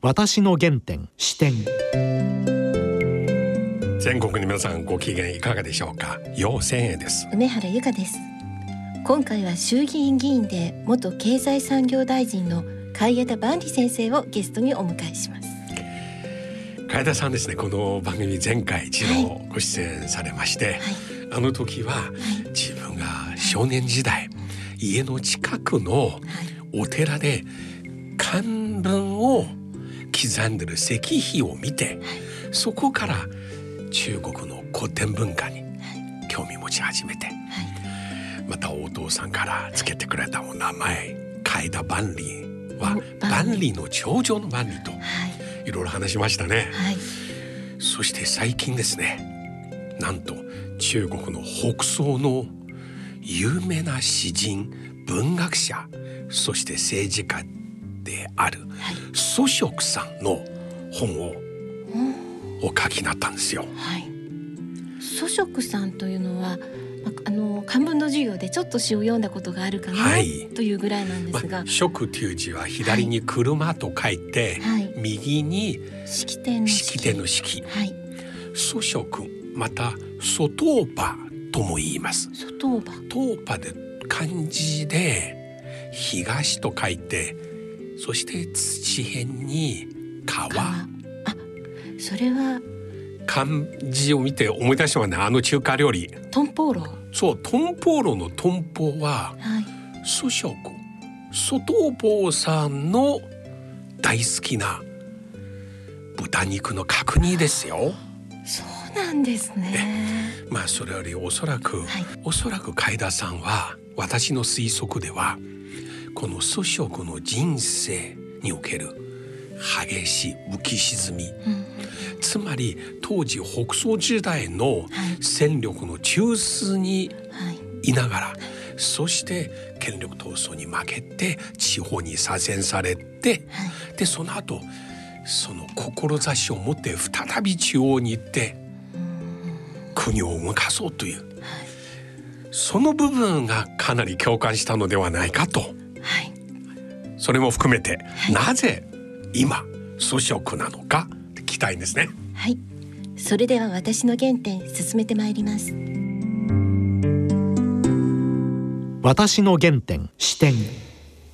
私の原点視点。全国の皆さんご機嫌いかがでしょうか？陽千円です。梅原由香です。今回は衆議院議員で元経済産業大臣の海江田万里先生をゲストにお迎えします。海田さんですね。この番組前回一度ご出演されまして、はい、あの時は、自分が少年時代家の近くのお寺で漢文を刻んでる石碑を見て、そこから中国の古典文化に興味持ち始めて、はい、またお父さんからつけてくれたお名前海田万里は万里。の頂上の万里と、いろいろ話しましたね、はい、そして最近ですねなんと中国の北宋の有名な詩人文学者そして政治家である祖食さんの本を、お書きになったんですよ。はい、祖食さんというのはあの漢文の授業でちょっと詩を読んだことがあるかな、はい、というぐらいなんですが「食」という字は左に「車」と書いて、はい、右に式典の式。典の式、はい、祖食また外場とも言います。外場東場で漢字で東と書いてそして土辺に川。あそれは。漢字を見て思い出したのはね。あの中華料理。トンポーロそうトンポーロのトンポは、はい、素食外坊さんの大好きな豚肉の角煮ですよ。そうなんですね。まあそれよりおそらく、はい、おそらく海田さんは私の推測ではこの祖食の人生における激しい浮き沈み、うん、つまり当時北宋時代の戦力の中枢にい。ながら、はい、そして権力闘争に負けて地方に左遷されて、はい、でその後その志を持って再び中央に行って国を動かそうという、その部分がかなり共感したのではないかと、はい、それも含めて、なぜ今粗食なのか聞きたいんですね。はい、それでは私の原点進めてまいります。私の原点視点。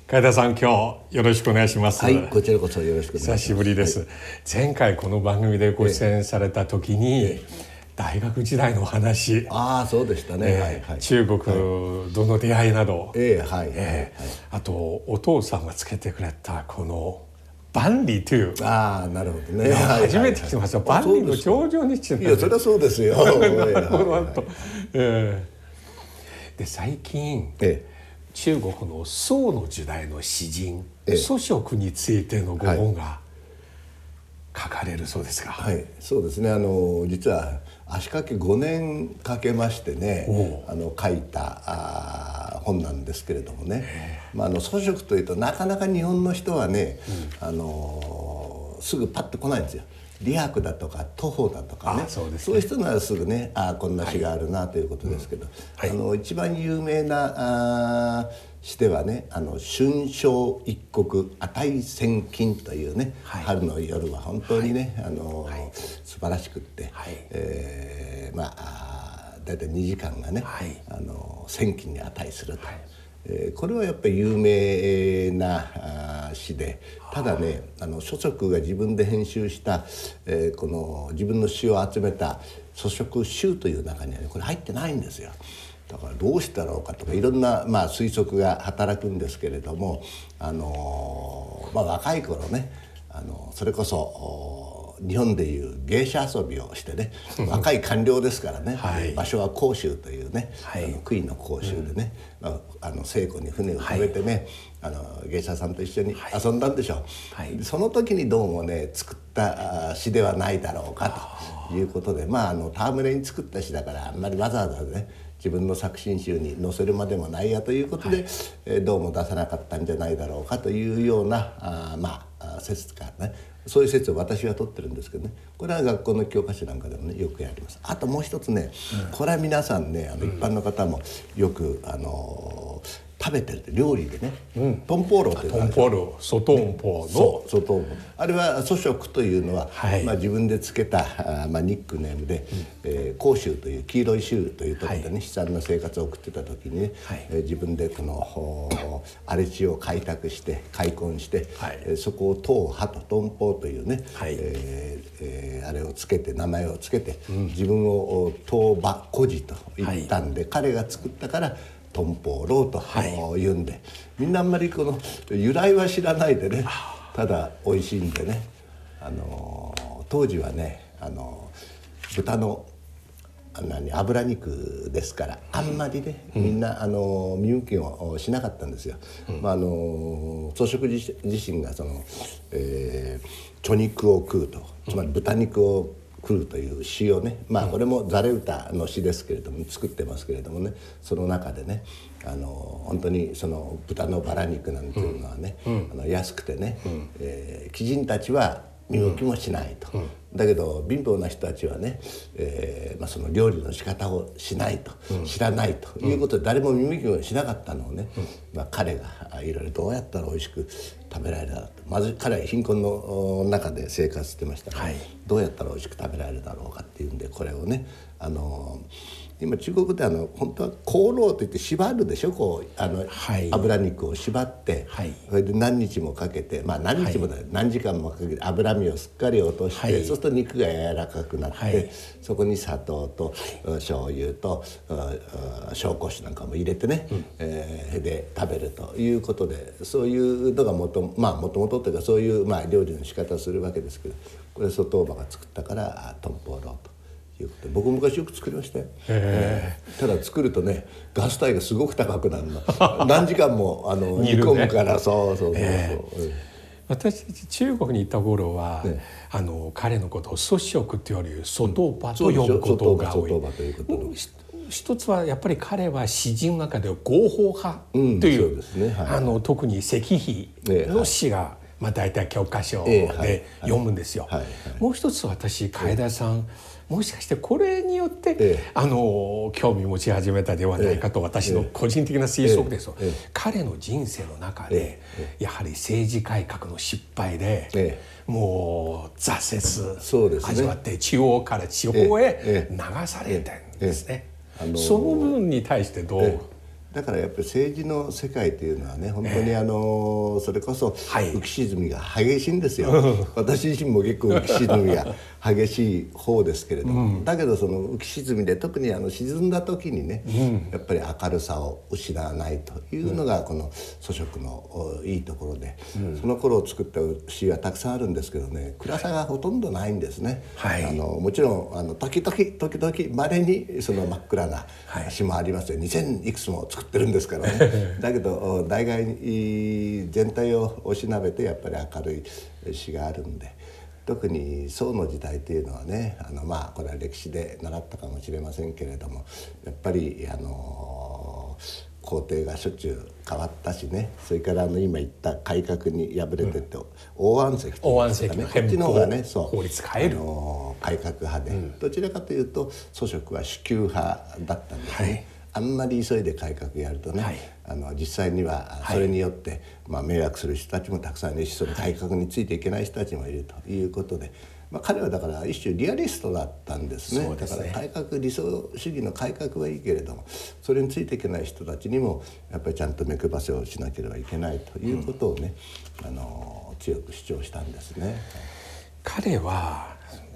海田さん今日よろしくお願いします。はいこちらこそよろしく久しぶりです、はい、前回この番組でご出演された時に、ええ、大学時代の話。ああそうでしたね、えー、はいはい、中国との出会いなど、えー、はい、えー、はい、あとお父さんがつけてくれたこの万里という。ああなるほどね。初めて聞きました、万里の頂上にいやそれはそうですよ。なるほどと、えー、で最近、ええ。中国の宋の時代の詩人、祖食についてのご本が書かれるそうですか。はい、そうですね。あの実は足掛け5年かけましてね、あの書いたあ本なんですけれどもね。まああの祖食というとなかなか日本の人はね、うん、あのすぐパッと来ないんですよ。理白だとか徒歩だとかね。そうね。そういう人ならすぐねああこんな詩があるなということですけど、はい。うん。はい、あの一番有名なあ詩ではね「あの春宵一国値千金」というね、はい、春の夜は本当にね、あの素晴らしくって、はい、えー、まあ大体2時間がね、あの千金に値すると。えこれはやっぱり有名な詩でただねあの書食が自分で編集した、えー、この自分の詩を集めた「書食集」という中にはねこれ入ってないんですよ。だからどうしたろうかとかいろんな、まあ、推測が働くんですけれども、あのまあ、若い頃ねあのそれこそ日本でいう芸者遊びをしてね 若い官僚ですからね、はい、場所は甲州というね、はい、あの杭の甲州でね、うん、まあ、あの西湖に船を止めてね、はい、あの芸者さんと一緒に遊んだんでしょう、その時にどうもね作った詩ではないだろうかということでまああの戯れに作った詩だからあんまりわざわざね自分の作品集に載せるまでもないやということで、はい、えどうも出さなかったんじゃないだろうかというようなあまあ説がねそういう説を私は取ってるんですけどね。これは学校の教科書なんかでもねよくやります。あともう一つね、うん、これは皆さんねあの一般の方もよくあの食べてるって料理でね、トンポーロってトンポールソトンポーの。そうそうとあれは祖食というのは、はい。まあ、自分でつけたあーまあ、ニックネームで、えー甲州という黄色い州というところでね、はい。悲惨な生活を送ってた時にね、はい。えー自分でこの荒れ地を開拓して開墾して、はい。えーそこを東波とトンポーというね、はい。えーえーあれをつけて名前をつけて、自分を東馬孤児と言ったんで、彼が作ったからトンポーローとはい。言うんで、みんなあんまりこの由来は知らないでねただ美味しいんでね、あのー当時はね、あのー豚のあ何脂肉ですからあんまりね、みんなあの見向きをしなかったんですよ。まああの草食自自身がその、えー、猪肉を食うとつまり豚肉を食うという詩をねまあこれもザレ歌の詩ですけれども作ってますけれどもねその中でねあの本当にその豚のバラ肉なんていうのはね、あの安くてね、えー、貴人たちは見向きもしないと、だけど貧乏な人たちはね、えーまあ、その料理の仕方をしないと、知らないと。いうことで誰も見向きもしなかったのをね、まあ、彼があいろいろどうやったら美味しく食べられるだろうと。まず彼は貧困のお中で生活してましたから、はいどうやったら美味しく食べられるだろうかっていうんでこれをねあの今中国であの本当は香炉といって縛るでしょ？こうあの、はい。油肉を縛って、はい。それで何日もかけてまあ何日もだよ、何時間もかけて脂身をすっかり落として、はい。そうすると肉が柔らかくなって、はい。そこに砂糖と、うん醤油と、うんうん紹興酒なんかも入れてね、えーで食べるということでそういうのがもとまあもともとというかそういう、まあ、料理の仕方をするわけですけどこれ外馬が作ったからあトンポーローと。いうこと。で僕昔よく作りましたよ、えー。ただ作るとねガス代がすごく高くなるの。何時間もあの煮込むから。そうそうそうそう、えうん。私たち中国に行った頃は、ね。あの彼のことを祖食っていうより外場そうでしょ？と呼ぶことが多い。一つはやっぱり彼は詩人の中では合法派とうんいう,、そうですね。はい。あの特に石碑の詩が、まあ、大体教科書で読むんですよ。もう一つ私楓田さん、もしかしてこれによって、ええ。あの興味持ち始めたではないかと私の個人的な推測です、え彼の人生の中で、えやはり政治改革の失敗で、えもう挫折そうですね。味わって中央から地方へええ流されてんですね。その部分に対してどう、ええだからやっぱり政治の世界というのはね本当にあのそれこそはい。浮き沈みが激しいんですよ、私自身も結構浮き沈みが激しい方ですけれども、だけどその浮き沈みで特にあの沈んだ時にね、やっぱり明るさを失わないというのがこの祖食のおいいところで、その頃作った詩はたくさんあるんですけどね暗さがほとんどないんですね。はい。あのもちろんあの時々時々まれにその真っ暗な詩もありますよ。2,000いくつも作ってるんですからね。だけどお大概に全体をおしなべてやっぱり明るい詩があるんで特に宋の時代というのはねあのまあこれは歴史で習ったかもしれませんけれどもやっぱりあの皇帝がしょっちゅう変わったしねそれからあの今言った改革に敗れてって、大安石とかねこっちの方がねそう法律変える。あの改革派で、どちらかというと祖食は主給派だったんですね、はいあんまり急いで改革やるとね、はい。あの実際にはそれによって、まあ、迷惑する人たちもたくさんいるしその改革についていけない人たちもいるということで、まあ、彼はだから一種リアリストだったんですね。ね。だから改革理想主義の改革はいいけれどもそれについていけない人たちにもやっぱりちゃんと目配せをしなければいけないということをね、あの強く主張したんですね。彼は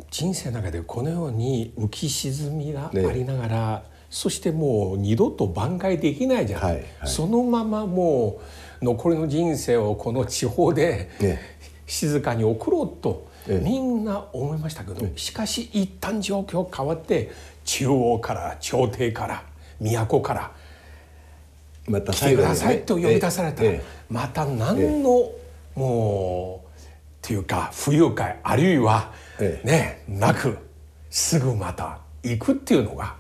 人生の中でこのように浮き沈みがありながら、そしてもう二度と挽回できないじゃん、はいはい。そのままもう残りの人生をこの地方で、ね静かに送ろうとええ。みんな思いましたけど、しかし一旦状況変わって中央から朝廷から都からまた来てくださいと呼び出された。ら、ええ。また何の、もうっていうか不愉快あるいは、ええ。ねなくすぐまた行くっていうのが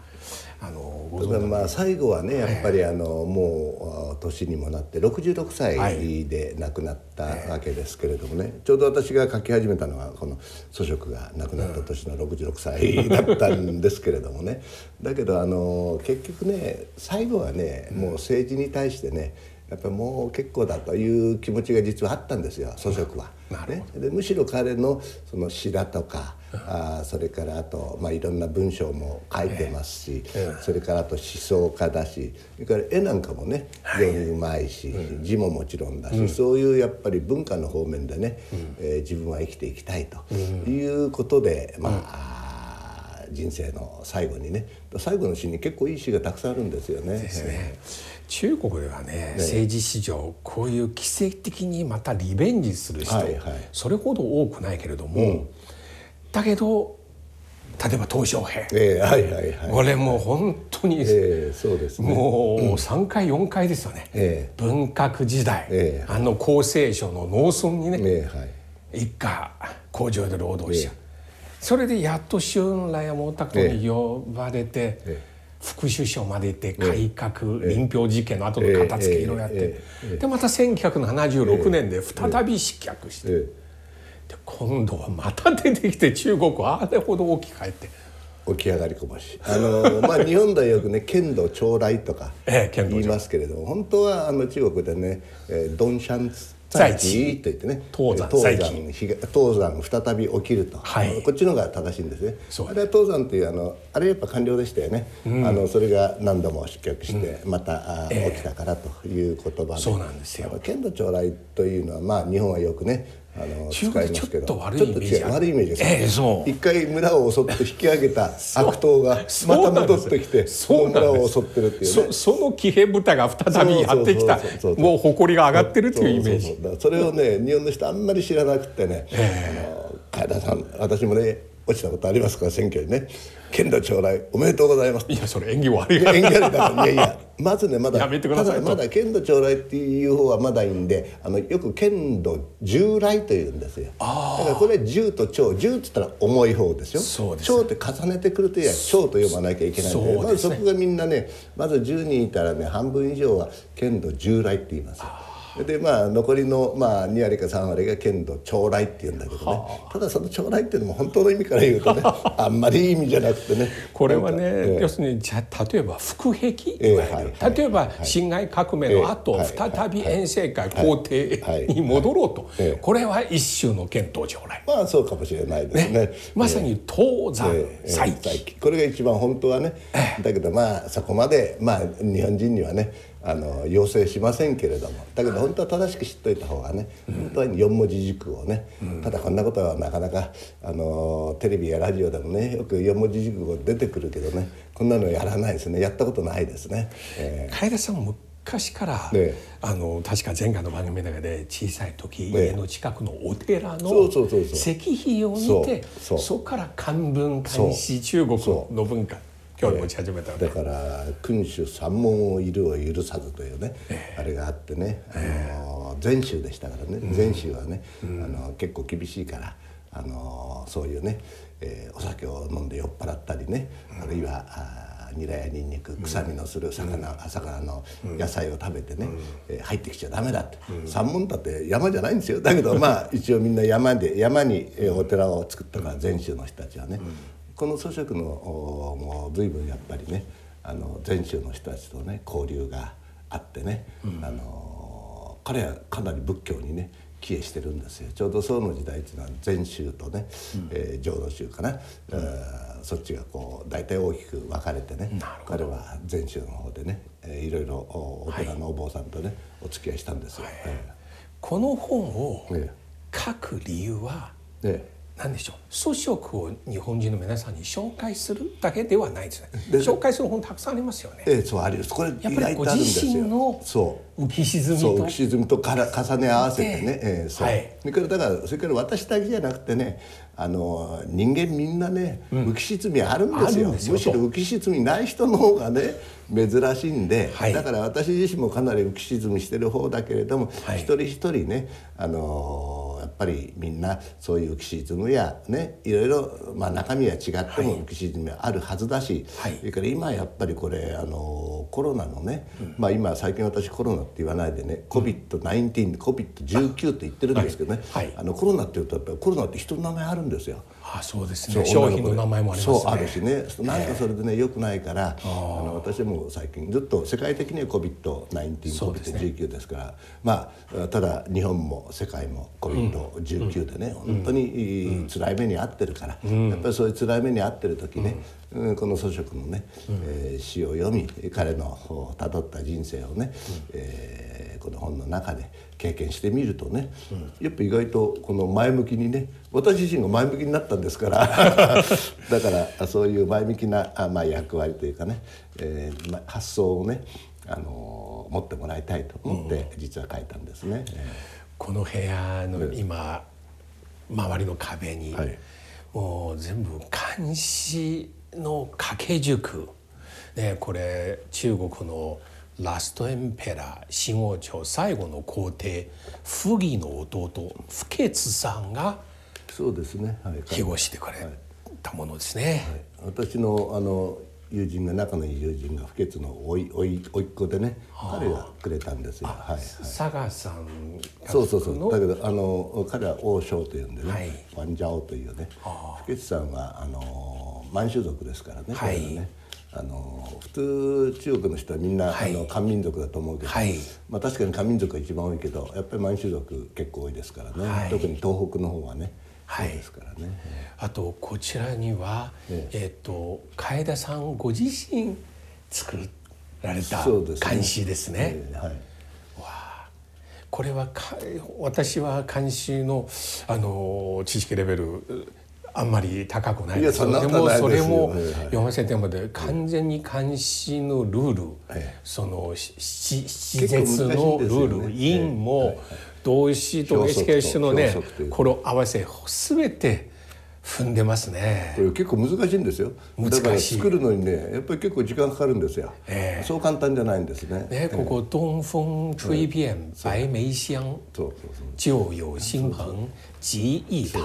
あのご存知まあ最後はねやっぱりあのもうあ年にもなって66歳で亡くなったわけですけれどもね。ちょうど私が書き始めたのはこの祖職が亡くなった年の66歳だったんですけれどもね。だけどあの結局ね最後はねもう政治に対してねやっぱりもう結構だという気持ちが実はあったんですよ祖職は。ね、でむしろ彼のその詩だとか、あーそれからあと、まあ、いろんな文章も書いてますし、それからあと思想家だしそれから絵なんかもね非常にうまいし、字ももちろんだし、そういうやっぱり文化の方面でね、えー自分は生きていきたいということで、まあ、あー人生の最後にね最後の詩に結構いい詩がたくさんあるんですよね。ですね。中国ではね政治史上こういう奇跡的にまたリベンジする人、はいはい。それほど多くないけれども、だけど例えば鄧小平、えーはいはいはい。これもう本当に、えーそうですね。もう3回4回ですよね、え文革時代、ええ。あの厚生省の農村にね、えーはい。一家工場で労働者、ええ。それでやっと春来もたこに呼ばれて、え副首相まで行って改革、臨氷事件の後の片付けいろいろやって、ええでまた1976年で再び失脚して、えーで今度はまた出てきて中国はあれほど大きく変えて。起き上がりこぼし。あの まあ日本ではよくね剣道長来とか言いますけれども、本当はあの中国でね「えー、ドンシャン在地」と言ってね。東山東再起山東東山再び起きると、はい。こっちの方が正しいんですね。あれは東山というあのあれやっぱ官僚でしたよね、あのそれが何度も失脚して、またあ、起きたからという言葉で。そうなんですよ。剣道長来というのはまあ日本はよくねあの使いますけど。ちょっと悪いイメージです、ええそう。一回村を襲って引き上げた悪党がまた戻ってきてその村を襲ってるっていうね。そその騎兵部隊が再びやってきた。もう誇りが上がってるっていうイメージ。それをね日本の人あんまり知らなくてね、あの海田さん私もね落ちたことありますか？ら選挙にね「剣道将来おめでとうございます」いやそれ演技悪いいや演技ありだからいやいやまずねまだやめてくださいまだ剣道将来っていう方はまだいいんであのよく剣道従来というんですよ。だからこれ銃と長銃って言ったら重い方ですよ。そうです長って重ねてくるといや長と呼ばなきゃいけないんでそうですね。まずそこがみんなねまず10人いたらね半分以上は剣道従来って言いますよでまあ残りの、まあ、2割か3割が剣道長来って言うんだけどね。ただその長来っていうのも本当の意味から言うとね あんまりいい意味じゃなくてね。これはね、ええ。要するにじゃあ例えば腹壁？ええいわゆる、はいはい。例えば辛亥革命の後、ええ再び遠征会皇帝はいに戻ろうと、ええこれは一種の剣道将来、まあそうかもしれないですね。ね。まさに東山ええ再起。これが一番本当はね、だけどまあそこまでまあ日本人にはねあの要請しませんけれどもだけど本当は正しく知っといた方がね、本当は四文字熟語をね、ただこんなことはなかなかあのテレビやラジオでもねよく四文字熟語出てくるけどねこんなのやらないですねやったことないですね。え楓さんも昔から、ええ。あの確か前回の番組の中で小さい時、ええ。家の近くのお寺の石碑を見てそこから漢文漢詩中国の文化興味持ち始めたわけだから「君主三門をいるを許さず」というね、あれがあってね、あの禅宗でしたからね、禅宗はね、あの結構厳しいからあのそういうね、えーお酒を飲んで酔っ払ったりね、あるいはあーニラやニンニク臭みのする魚,、魚の野菜を食べてね、えー入ってきちゃダメだって、三門だって山じゃないんですよ。だけどまあ一応みんな山で山にえーお寺を作ったから禅宗の人たちはね、この祖職のおもう随分やっぱりねあの禅宗の人たちとね交流があってね、あの彼はかなり仏教にね帰依してるんですよ。ちょうど宋の時代っていうのは禅宗とね、えー浄土宗かな、えーそっちがこう大体大きく分かれてね彼は禅宗の方でね、えーいろいろおお寺のお坊さんとね、お付き合いしたんですよ。えこの本をえ。書く理由はええ何でしょう？祖職を日本人の皆さんに紹介するだけではないですね。で紹介する本たくさんありますよね。えええそうあります。これ意やっぱりご外とあるんですよ。自身のそう。浮き沈みと。浮き沈みとから重ね合わせてね、ええそう、はい。それからだからそれから私だけじゃなくてねあの人間みんなね、浮き沈みあるんですよ。あるんですよむしろ浮き沈みない人の方がね珍しいんで、はい。だから私自身もかなり浮き沈みしてる方だけれども、はい。一人一人ねあのぱりみんなそういう浮き沈みやねいろいろ、まあ、中身は違っても浮き沈みはあるはずだし、はい。それから今やっぱりこれあのコロナのね、まあ今最近私コロナって言わないでね COVID-19、COVID-19 って言ってるんですけどね、はい。はい。あのコロナって言うとやっぱりコロナって人の名前あるんですよ。あそうですね。商品の名前もありますね。そうあるしね。なんかそれでね良くないから、あの私も最近ずっと世界的には COVID-19、そうですね。COVID-19 ですからまあただ日本も世界も COVID-19 でね、本当に辛い目に遭ってるから、やっぱりそういう辛い目に遭ってる時ね、うん。この祖職のね、えー詩を読み彼のたどった人生をね、えーこの本の中で経験してみるとね、やっぱ意外とこの前向きにね私自身が前向きになったんですから だからそういう前向きなあ、まあ、役割というかね、えーまあ、発想をね、あのー持ってもらいたいと思って実は書いたんですね。えこの部屋の今周りの壁に、はい。もう全部漢詩の掛け軸、ね、これ中国のラストエンペラー新王朝最後の皇帝溥儀の弟不潔さんがーそうですね、はい、庇護してくれたものですね。私のあの友人が仲のいい友人が不潔のおいおいおいっ子でね彼がくれたんですよ。はいはい。佐賀さんそうそうそのう。だけどあの彼は王将というんでね、はい。ファンジャオというね不潔さんはあの満州族ですからね,、はい。ねあの普通中国の人はみんな、はい。あの漢民族だと思うけど、はい。まあ、確かに漢民族が一番多いけどやっぱり満州族結構多いですからね、はい。特に東北の方はね、はい。そうですからね。あとこちらには、ええ。っ、と楓田さんご自身作られたそうですね。漢詩ですね。えーはい。これはか私は漢詩のあの知識レベルあんまり高くないですでもそれも読ませてもらって完全に漢詩のルール、ええそのしし詩結構絶のルール、ね韻も動詞と表則と HK 詞のねこれを合わせ全て踏んでますね。こ。れ結構難しいんですよ。難しい。だから作るのにねやっぱり結構時間かかるんですよ、ええ。そう簡単じゃないんですね。ね、ここ東風吹遍白梅香そう。そう就有新朋吉一堂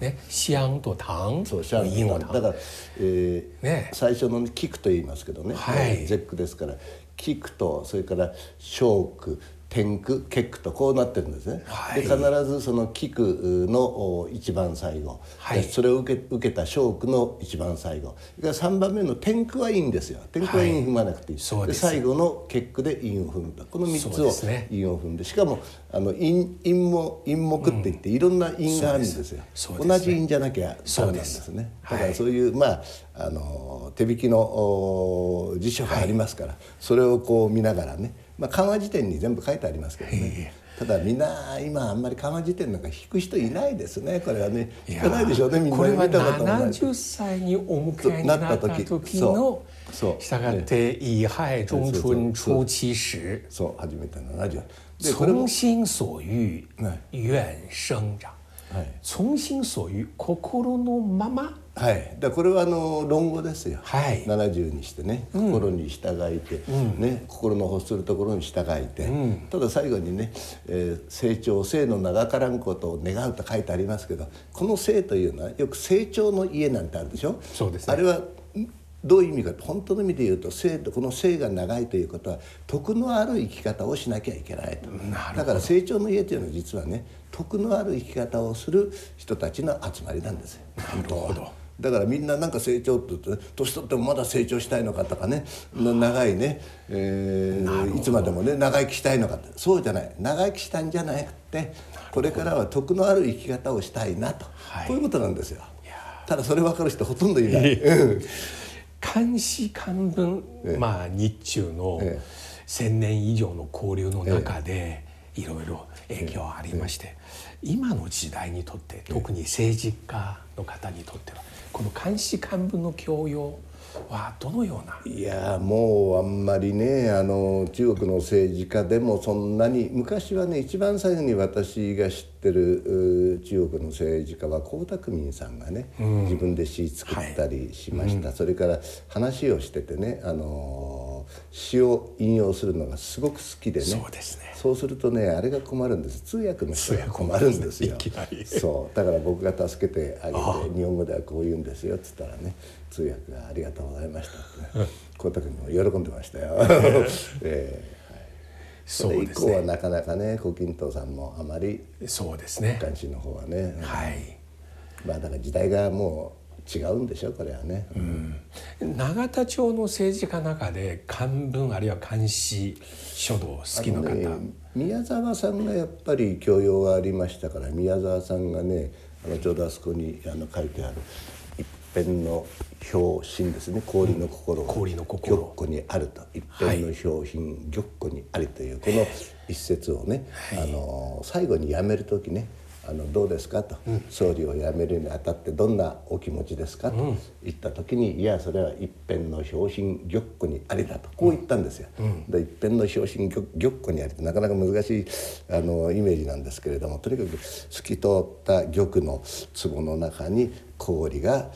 ね香と堂そうシャン韻を堂だから、えーね。最初のキクと言いますけどね、はい。えー絶句ですからキクとそれから小句天句結句とこうなってるんですね、はい。で必ずそのキクのお一番最後、はい。でそれを受け受けた小句の一番最後。それから3番目の天句はいいんですよ。天句は韻踏まなくていい、そうです。最後の結句で韻を踏むと。この3そうつを韻を踏んで。しかもあの韻韻も韻目って言っていろんな韻があるんですよ、ね同じ韻じゃなきゃダメなんですね。だからそういう、まああの手引きのお辞書がありますから、それをこう見ながらね、まあ、漢和辞典に全部書いてありますけどね。ただみんな今あんまり漢和辞典なんか引く人いないですね。これはね。引かないでしょうね。みんなこれは見たこともない。70歳にお迎えになった時そう。のそう。したがって「乙亥中春初期時そう。初めて70でこれ心所欲はい願生長」はい。从心所欲心のまま？はい、だこれはあの論語ですよ、はい。70にしてね心に従いて、ね、心の欲するところに従いて、ただ最後にね、えー成長生の長からんことを願うと書いてありますけどこの生というのはよく成長の家なんてあるでしょ？そうですね。あれはんどういう意味かって本当の意味で言うと生とこの生が長いということは徳のある生き方をしなきゃいけないと。だから成長の家というのは実はね徳のある生き方をする人たちの集まりなんです。よ本当はだからみんななんか成長って言うとね年取ってもまだ成長したいのかとかねな長いね、えーいつまでもね長生きしたいのかって。そうじゃない。長生きしたんじゃなくてこれからは徳のある生き方をしたいなと、はい。こういうことなんですよ。ただそれ分かる人ほとんどいない、うん漢詩漢文、まあ日中のええ。千年以上の交流の中でいろいろ影響ありまして、今の時代にとって特に政治家の方にとってはこの漢詩漢文の教養はどのような？いやもうあんまりねあの中国の政治家でもそんなに昔はね一番最後に私が知ってるう中国の政治家は江沢民さんがね、自分で詩作ったりしました、それから話をしててねあの詩を引用するのがすごく好きでね。そうですね。そうするとねあれが困るんです。通訳の人が困るんですよ通訳困るんですいきなり。そう。だから僕が助けてあげて日本語ではこう言うんですよっつったらね。通訳が「ありがとうございました」ってね。浩太君も喜んでましたよ。えーそれ以降はなかなかね胡錦涛さんもあまりそうですね。関心の方はね、はい。まあだから時代がもう違うんでしょこれはね、うん、永田町の政治家の中で漢文あるいは漢詩書道好きの方、ね、宮沢さんがやっぱり教養がありましたから宮沢さんがねあのちょうどあそこにあの書いてある一辺の表心ですね。氷の心、氷の心。玉子にあると。一辺の表品、玉子にありというこの一節をね、あの最後にやめる時ねあのどうですかと、総理を辞めるにあたってどんなお気持ちですかと言った時に、いやそれは一辺の表心玉子にありだと。こう言ったんですよ。で一辺の表心玉子にありってなかなか難しいあのイメージなんですけれどもとにかく透き通った玉の壺の中に氷が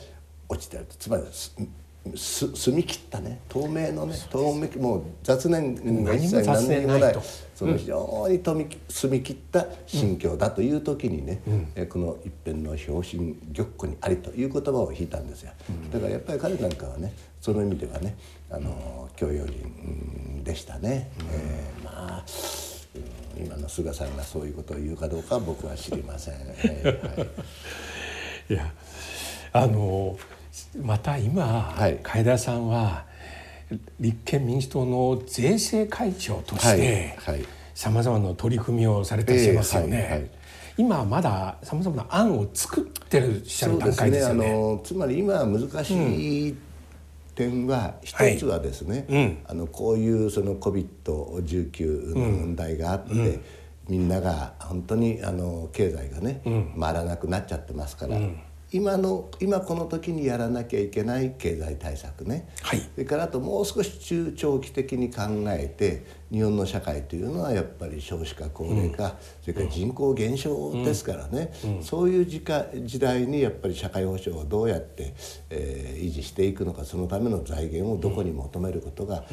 落ちてるつまりす澄み切ったね。透明のね透明もう雑念が一切何にもないその非常に澄み切った心境だという時にね、うん、この一辺の表心玉子にありという言葉を引いたんですよ、だからやっぱり彼なんかはねその意味ではねあの教養人でしたね、うん、えー、まあ今の菅さんがそういうことを言うかどうかは僕は知りません。えーはい、いやあのまた今、はい、海田さんは立憲民主党の税制会長としてさまざまな取り組みをされていますよね。えーはい。はい今まださまざまな案を作ってるしゃる段階ですよね。ね。あのつまり今難しい点は一つはですね、はい。うん、あのこういうその COVID-19 の問題があって、うん。うん、みんなが本当にあの経済がね、回らなくなっちゃってますから、今の今この時にやらなきゃいけない経済対策ね、はい、それからあともう少し中長期的に考えて日本の社会というのはやっぱり少子化高齢化、うん、それから人口減少ですからね、うん。うん、そういう時時代にやっぱり社会保障をどうやって、えー、維持していくのかそのための財源をどこに求めることが、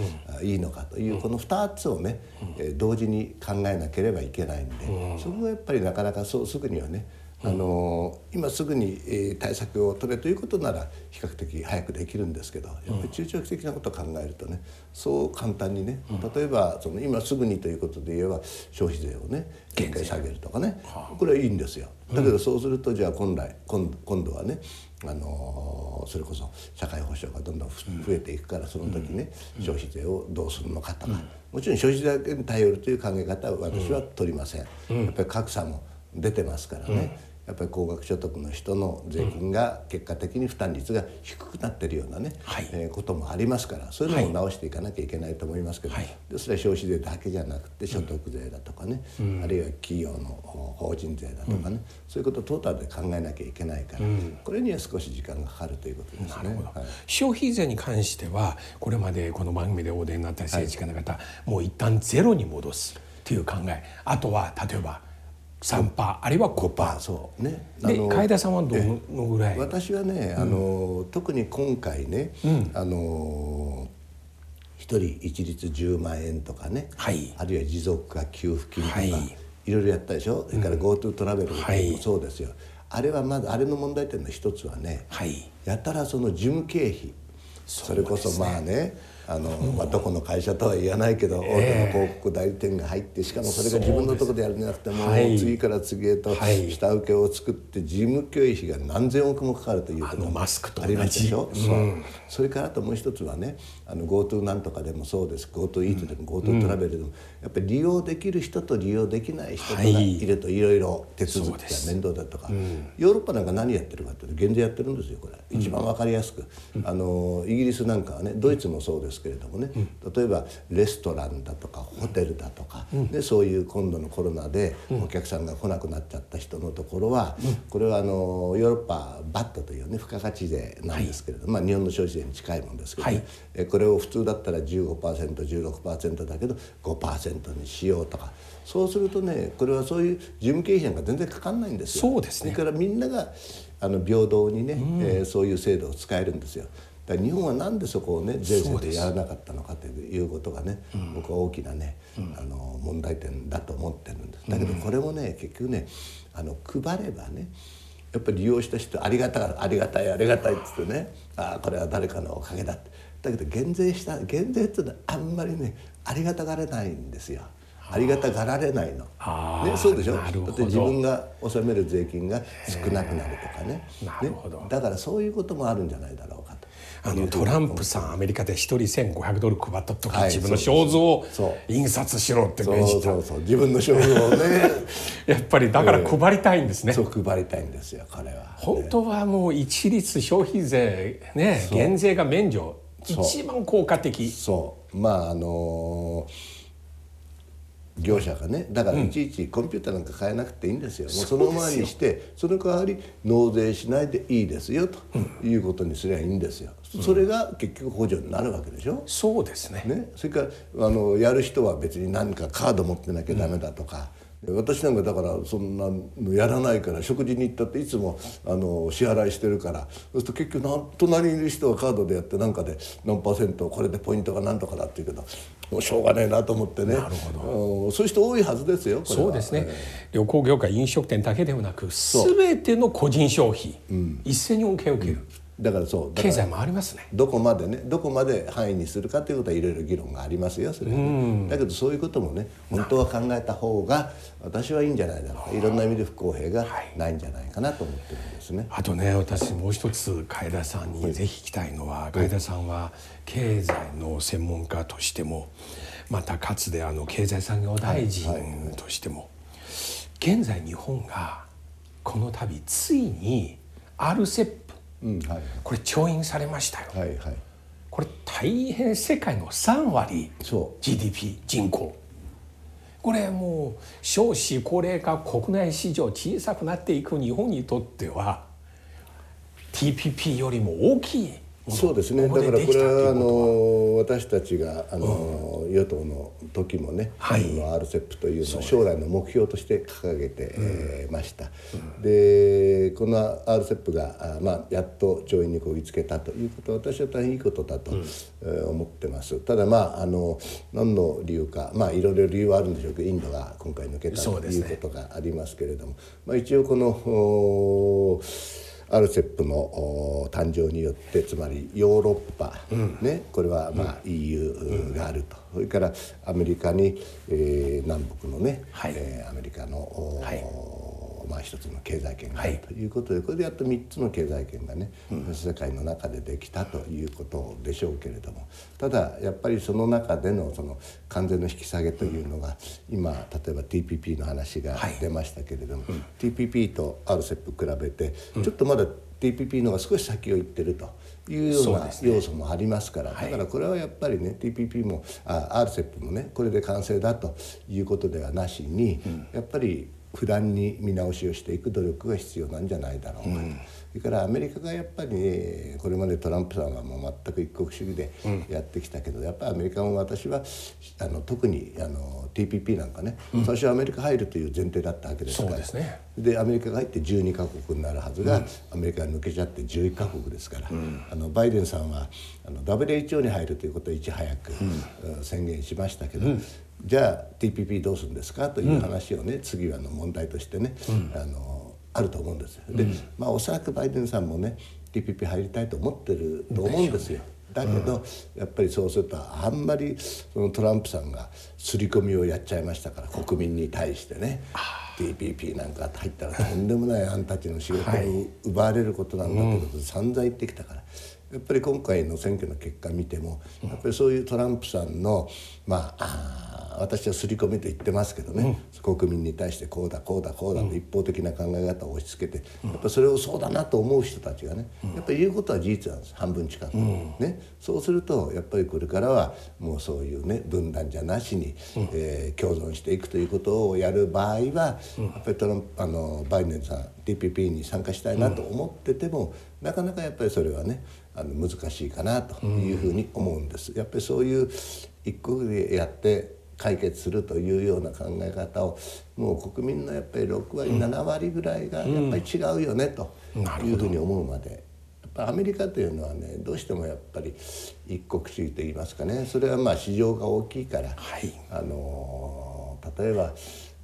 いいのかというこの2つをね、えー、同時に考えなければいけないんで、そこがやっぱりなかなかそうすぐにはねあの今すぐに、え対策を取れということなら比較的早くできるんですけどやっぱり中長期的なことを考えるとねそう簡単にね例えばその今すぐにということで言えば消費税をね限界下げるとかねこれはいいんですよ。だけどそうするとじゃあ本来今今度はねあのそれこそ社会保障がどんどん増えていくからその時ね消費税をどうするのかとか。もちろん消費税だけに頼るという考え方は私は取りません。やっぱり格差も出てますからね。やっぱり高額所得の人の税金が結果的に負担率が低くなってるようなね、はい、えー、こともありますからそういうのを直していかなきゃいけないと思いますけど、はい、でそれは消費税だけじゃなくて所得税だとかね、うん、あるいは企業の法人税だとかね、うん、そういうことをトータルで考えなきゃいけないから、うん、これには少し時間がかかるということですね。はい、消費税に関してはこれまでこの番組でお出になった政治家の方、もう一旦ゼロに戻すという考え。あとは例えば3パー。あるいは5パー。そうね。で海田さんはどのぐらい？私はね、あの特に今回ね、うん、あの一人一律10万円とかね、はい、あるいは持続化給付金とか、はい、いろいろやったでしょ？それから GoTo トラベルもそうですよ、あれはまずあれの問題点の一つはね、はい、やたらその事務経費。それこそまあねあの、まあ、どこの会社とは言わないけど、大手の広告代理店が入ってしかもそれが自分のところでやるんじゃなくてもう次から次へと下請けを作って事務経費が何千億もかかるということがありますでしょ、うん、そう。それからあともう一つはねあの GoTo なんとかでもそうです。GoTo イートでも GoTo トラベルでも、やっぱり利用できる人と利用できない人がい。るといろいろ手続きが面倒だとか、ヨーロッパなんか何やってるかというと減税やってるんですよこれ。一番分かりやすく、あのイギリスなんかはねドイツもそうですけれどもね、例えばレストランだとかホテルだとか、でそういう今度のコロナでお客さんが来なくなっちゃった人のところは、これはあのヨーロッパバットというね付加価値税なんですけれども、まあ、日本の消費税に近いもんですけどね、えこれを普通だったら 15%16% だけど5%にしようとか。そうするとねこれはそういう事務経費なんか全然かかんないんですよ。そうですね。からみんながあの平等にね、うん、えー、そういう制度を使えるんですよ。だ日本はなんでそこをね税制でやらなかったのかということがね、僕は大きなね、あの問題点だと思ってるんです。だけどこれもね結局ねあの配ればねやっぱり利用した人ありがたありがたいありがたいっつってねああこれは誰かのおかげだって。だけど減税した減税っていうのはあんまりねありがたがれないんですよ。ありがたがられないの、ね、そうでしょ？だって自分が納める税金が少なくなるとかね。ね。だからそういうこともあるんじゃないだろうかと。あのトランプさんアメリカで一人1500ドル配った時、はい、自分の肖像を印刷しろって命じた。自分の肖像をね。やっぱりだから配りたいんですね、そう配りたいんですよ彼は、本当はもう一律消費税ね減税が免除一番効果的。そう。まああのー業者がねだからいちいちコンピューターなんか買えなくていいんですよ、うん、もうそのままにしてその代わり納税しないでいいですよということにすればいいんですよ、うん、それが結局補助になるわけでしょ？そうですね。ね？それからあのやる人は別に何かカード持ってなきゃダメだとか、うん、私なんかだからそんなのやらないから食事に行ったっていつもあの支払いしてるから。そうすると結局なん隣にいる人はカードでやってなんかで何パーセントこれでポイントが何とかだって言うけど。もうしょうがねえなと思ってね。なるほど。そういう人多いはずですよそうですね、旅行業界飲食店だけではなく全ての個人消費、うん、一斉に恩恵を受ける、うんだからそう経済もありますね。どこまでねどこまで範囲にするかということはいろいろ議論がありますよそれは、ね、だけどそういうこともね本当は考えた方が私はいいんじゃないだろう。かいろんな意味で不公平がないんじゃないかなと思ってるんですね、はい、あとね私もう一つ楓さんにぜひ聞きたいのは、はい、楓さんは経済の専門家としてもまたかつてあの経済産業大臣としても、現在日本がこの度ついに RCEP うんはい、これ調印されましたよ、はいはい、これ大変世界の3割 GDP 人口。これもう少子高齢化国内市場小さくなっていく日本にとっては TPP よりも大きいそうですね。だからこれはあの私たちがあの、与党の時もね、はい、の RCEP というのを将来の目標として掲げて、えました、でこの RCEP がまあ、やっと上院にこぎつけたということは私は大変いいことだと、え思ってます。ただまああの何の理由かまあいろいろ理由はあるんでしょうけどインドが今回抜けたということがありますけれども、ね、まあ、一応この RCEP の誕生によってつまりヨーロッパ、うん、ね、これはまあ EU があると、それからアメリカに、えー、南北のね、はい、えー、アメリカの、はいまあ、一つの経済圏があるということで、はい、これでやっと3つの経済圏がね、うん、世界の中でできたということでしょうけれどもただやっぱりその中でのその関税の引き下げというのが、うん、今例えば TPP の話が出ましたけれども、TPP と RCEP 比べてちょっとまだ TPP の方が少し先を行ってるというような要素もありますから、だからこれはやっぱりね TPP もあ RCEP もねこれで完成だということではなしに、やっぱり不断に見直しをしていく努力が必要なんじゃないだろうか。と、うん、それからアメリカがやっぱり、これまでトランプさんはもう全く一国主義でやってきたけど、うん、やっぱりアメリカも私はあの特にあの TPP なんかね、うん、最初はアメリカ入るという前提だったわけですから。で、ね、でアメリカが入って12か国になるはずが、アメリカが抜けちゃって11か国ですから、あのバイデンさんはあの WHO に入るということをいち早く、宣言しましたけど、じゃあ TPP どうするんですか？という話をね、うん、次はの問題としてね、うん、あのあると思うんですで、まあおそらくバイデンさんもね TPP 入りたいと思ってると思うんですよ。だけど、やっぱりそうするとあんまりそのトランプさんが刷り込みをやっちゃいましたから国民に対してね TPP なんか入ったらとんでもないあんたたちの仕事を奪われることなんだということで散々言ってきたから。やっぱり今回の選挙の結果見てもやっぱりそういうトランプさんのまあ私は刷り込みと言ってますけどね、うん、国民に対してこうだこうだこうだと一方的な考え方を押し付けて、やっぱそれをそうだなと思う人たちがね、やっぱり言うことは事実なんです。半分近く、ね、そうするとやっぱりこれからはもうそういうね分断じゃなしに、えー、共存していくということをやる場合は、やっぱりトランプあのバイデンさん TPP に参加したいなと思ってても、なかなかやっぱりそれはねあの難しいかなというふうに思うんです。やっぱりそういう一国でやって解決するというような考え方をもう国民のやっぱり6割、7割ぐらいがやっぱり違うよねというふうに思うまで。アメリカというのはねどうしてもやっぱり一国主義といいますかねそれはまあ市場が大きいから、はい。あの例えば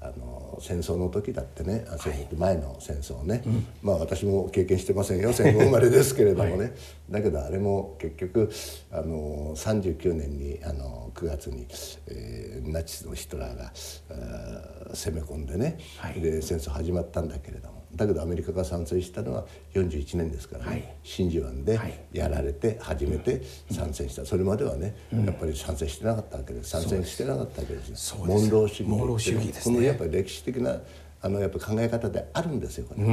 あの戦争の時だってねあ戦争前の戦争ね、まあ私も経験してませんよ 戦後生まれですけれどもね、だけどあれも結局あの39年にあの9月に、えーナチスのヒトラーがあー攻め込んでね、はい。で戦争始まったんだけれどもだけどアメリカが参戦したのは41年ですからね、はい。真珠湾ではい。やられて初めて参戦した、それまではね、やっぱり参戦してなかったわけです。参戦してなかったわけですモンロー主義モンロー主義ですね。このやっぱり歴史的なあのやっぱ考え方であるんですよこれ、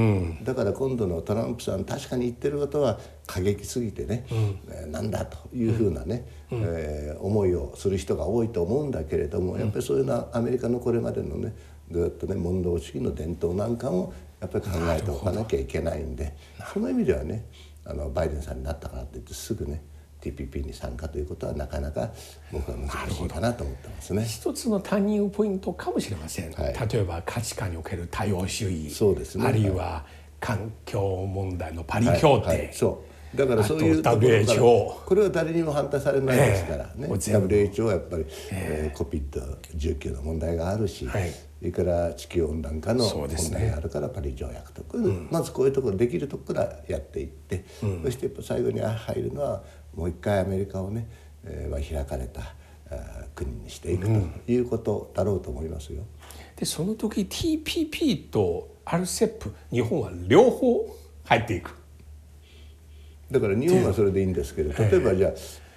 だから今度のトランプさん確かに言ってることは過激すぎてね、えーなんだというふうなね、えー思いをする人が多いと思うんだけれども、やっぱりそういうのはアメリカのこれまでのねずっとねモンロー主義の伝統なんかもやっぱり考えておかなきゃいけないんでその意味ではねあのバイデンさんになったからといってすぐね TPP に参加ということはなかなか僕は難しいかなと思ってますね。一つのターニングポイントかもしれません、はい。例えば価値観における多様主義。そうですね。あるいは環境問題のパリ協定、はい。はい。そうだからそういうあとところからこれは誰にも反対されないですからね、WHO はやっぱり、えー、COVID-19 の問題があるし、はい。それから地球温暖化の問題があるからパリ条約とか、まずこういうところできるところからやっていって、そして最後に入るのはもう一回アメリカをね、えーまあ、開かれた国にしていくということだろうと思いますよ。でその時 TPP と RCEP 日本は両方入っていくだから日本はそれでいいんですけど例えばじゃあ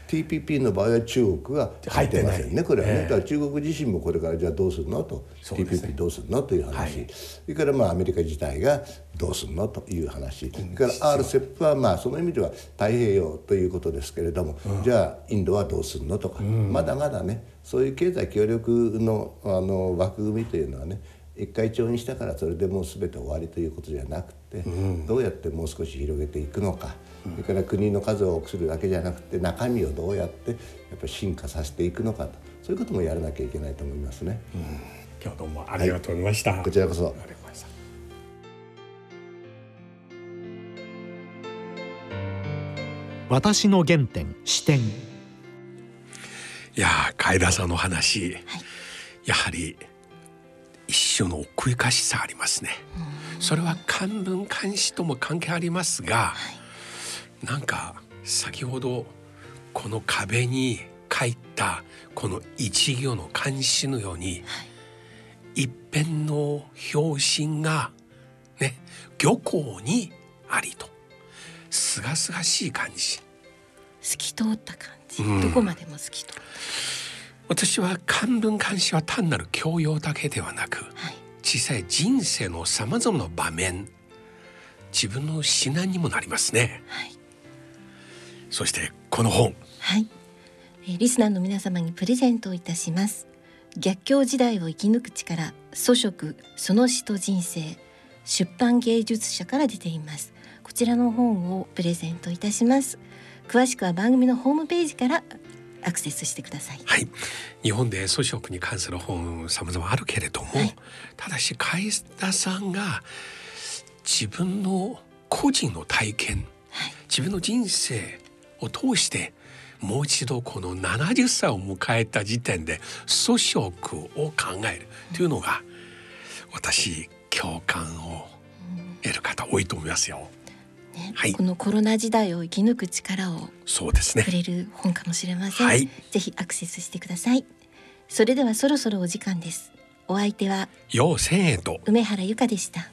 TPP の場合は中国が入ってません。ねこれはね、ええ。だから中国自身もこれからじゃあどうするのと、TPP どうするのという話、はい。それからまあアメリカ自体がどうするのという話、それから RCEP はまあその意味では太平洋ということですけれども、じゃあインドはどうするのとか、まだまだねそういう経済協力のあの枠組みというのはね一回調にしたからそれでもう全て終わりということじゃなくて、どうやってもう少し広げていくのか、それから国の数を多くするだけじゃなくて中身をどうやってやっぱり進化させていくのかと。そういうこともやらなきゃいけないと思いますね。今日どうもありがとうございました、こちらこそ。私の原点視点いやー海田さんの話、やはり一種の奥ゆかしさありますね。それは漢文漢詩とも関係ありますが、なんか先ほどこの壁に書いたこの一行の漢詩のように、一辺の表紙がね漁港にありと。すがすがしい感じ。透き通った感じ、うん。どこまでも透き通った。私は漢文漢詩は単なる教養だけではなくはい。小さい人生のさまざまな場面自分の指南にもなりますね。はいそしてこの本。はい、えーリスナーの皆様にプレゼントをいたします。逆境時代を生き抜く力祖食その詩と人生出版芸術社から出ています。こちらの本をプレゼントいたします。詳しくは番組のホームページからアクセスしてください。はい。日本で粗食に関する本さまざまあるけれども、はい。ただし海田さんが自分の個人の体験、自分の人生を通してもう一度この70歳を迎えた時点で粗食を考えるというのが私共感を得る方多いと思いますよ。ねはい。このコロナ時代を生き抜く力をそうですね。く。れる本かもしれません、はい。ぜひアクセスしてください。それではそろそろお時間です。お相手はよう千円と。梅原由香でした